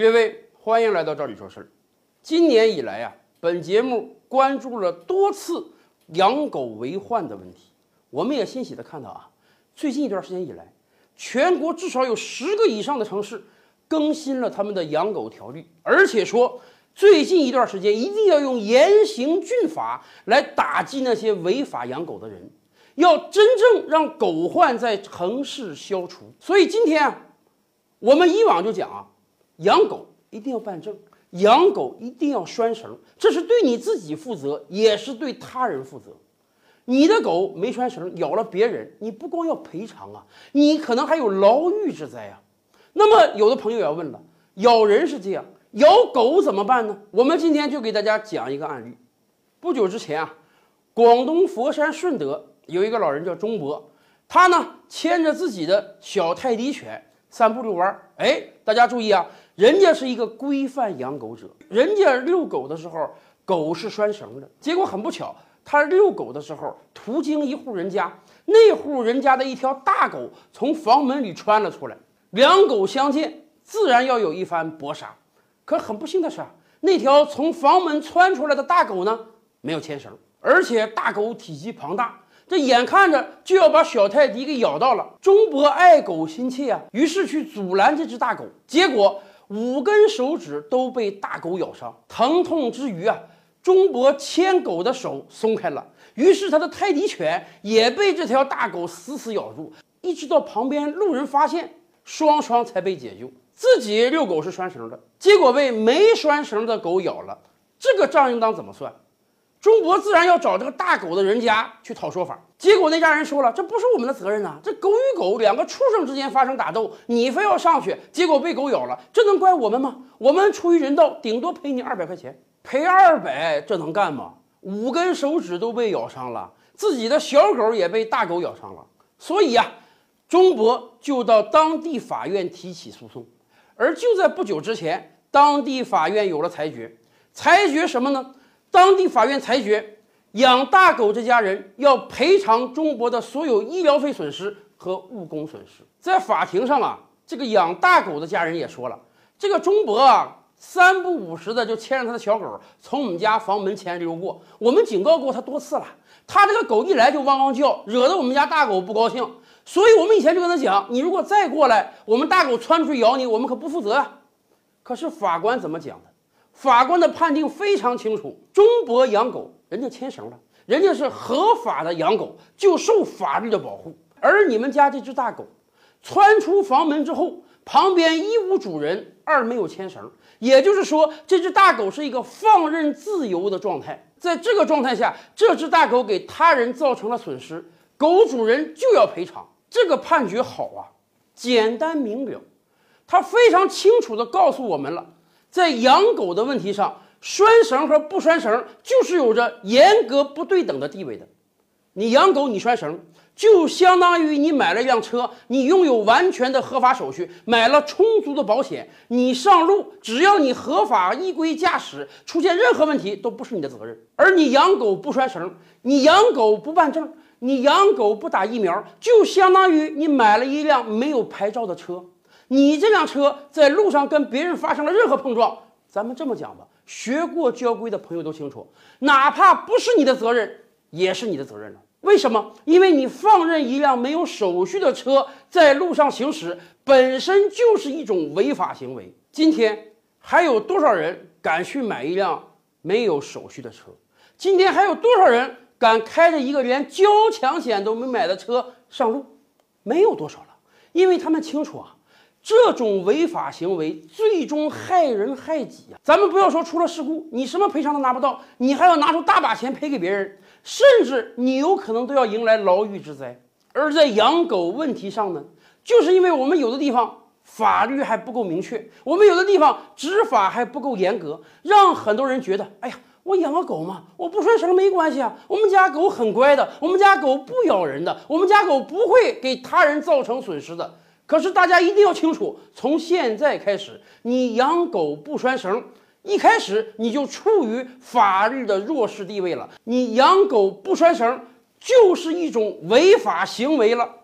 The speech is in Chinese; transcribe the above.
各位，欢迎来到这里说事儿。今年以来啊，本节目关注了多次养狗为患的问题。我们也欣喜地看到啊，最近一段时间以来，全国至少有十个以上的城市更新了他们的养狗条例，而且说最近一段时间一定要用严刑峻法来打击那些违法养狗的人，要真正让狗患在城市消除。所以今天啊，我们以往就讲啊。养狗一定要办证，养狗一定要拴绳，这是对你自己负责，也是对他人负责。你的狗没拴绳咬了别人，你不光要赔偿啊，你可能还有牢狱之灾啊。那么有的朋友要问了，咬人是这样，咬狗怎么办呢？我们今天就给大家讲一个案例。不久之前啊，广东佛山顺德有一个老人叫钟伯，他呢牵着自己的小泰迪犬散步遛弯儿。哎，大家注意啊！人家是一个规范养狗者，人家遛狗的时候，狗是拴绳的。结果很不巧，他遛狗的时候途经一户人家，那户人家的一条大狗从房门里穿了出来，两狗相见，自然要有一番搏杀。可很不幸的是啊，那条从房门窜出来的大狗呢，没有牵绳，而且大狗体积庞大，这眼看着就要把小泰迪给咬到了。中博爱狗心切啊，于是去阻拦这只大狗，结果。五根手指都被大狗咬伤，疼痛之余啊，钟伯牵狗的手松开了，于是他的泰迪犬也被这条大狗死死咬住，一直到旁边路人发现，双双才被解救。自己遛狗是拴绳的，结果被没拴绳的狗咬了，这个账应当怎么算？钟伯自然要找这个大狗的人家去讨说法，结果那家人说了，这不是我们的责任呐，这狗与狗两个畜生之间发生打斗，你非要上去，结果被狗咬了，这能怪我们吗？我们出于人道，顶多赔你二百块钱，赔二百，这能干吗？五根手指都被咬伤了，自己的小狗也被大狗咬伤了，所以呀，钟伯就到当地法院提起诉讼，而就在不久之前，当地法院有了裁决，裁决什么呢？当地法院裁决，养大狗这家人要赔偿钟伯的所有医疗费损失和误工损失。在法庭上啊，这个养大狗的家人也说了，这个钟伯啊，三不五时的就牵着他的小狗从我们家房门前溜过，我们警告过他多次了，他这个狗一来就汪汪叫，惹得我们家大狗不高兴，所以我们以前就跟他讲，你如果再过来，我们大狗窜出去咬你，我们可不负责啊。可是法官怎么讲的？法官的判定非常清楚，中博养狗，人家牵绳了，人家是合法的养狗，就受法律的保护。而你们家这只大狗，窜出房门之后，旁边一无主人，二没有牵绳，也就是说，这只大狗是一个放任自由的状态。在这个状态下，这只大狗给他人造成了损失，狗主人就要赔偿。这个判决好啊，简单明了，他非常清楚地告诉我们了。在养狗的问题上，拴绳和不拴绳就是有着严格不对等的地位的。你养狗，你拴绳，就相当于你买了一辆车，你拥有完全的合法手续，买了充足的保险，你上路，只要你合法依规驾驶，出现任何问题都不是你的责任。而你养狗不拴绳，你养狗不办证，你养狗不打疫苗，就相当于你买了一辆没有牌照的车。你这辆车在路上跟别人发生了任何碰撞，咱们这么讲吧，学过交规的朋友都清楚，哪怕不是你的责任，也是你的责任了。为什么？因为你放任一辆没有手续的车在路上行驶，本身就是一种违法行为。今天还有多少人敢去买一辆没有手续的车？今天还有多少人敢开着一个连交强险都没买的车上路？没有多少了，因为他们清楚啊。这种违法行为最终害人害己呀！咱们不要说出了事故，你什么赔偿都拿不到，你还要拿出大把钱赔给别人，甚至你有可能都要迎来牢狱之灾。而在养狗问题上呢，就是因为我们有的地方法律还不够明确，我们有的地方执法还不够严格，让很多人觉得，哎呀，我养个狗嘛，我不拴绳没关系啊，我们家狗很乖的，我们家狗不咬人的，我们家狗不会给他人造成损失的。可是大家一定要清楚，从现在开始，你养狗不拴绳，一开始你就处于法律的弱势地位了。你养狗不拴绳，就是一种违法行为了。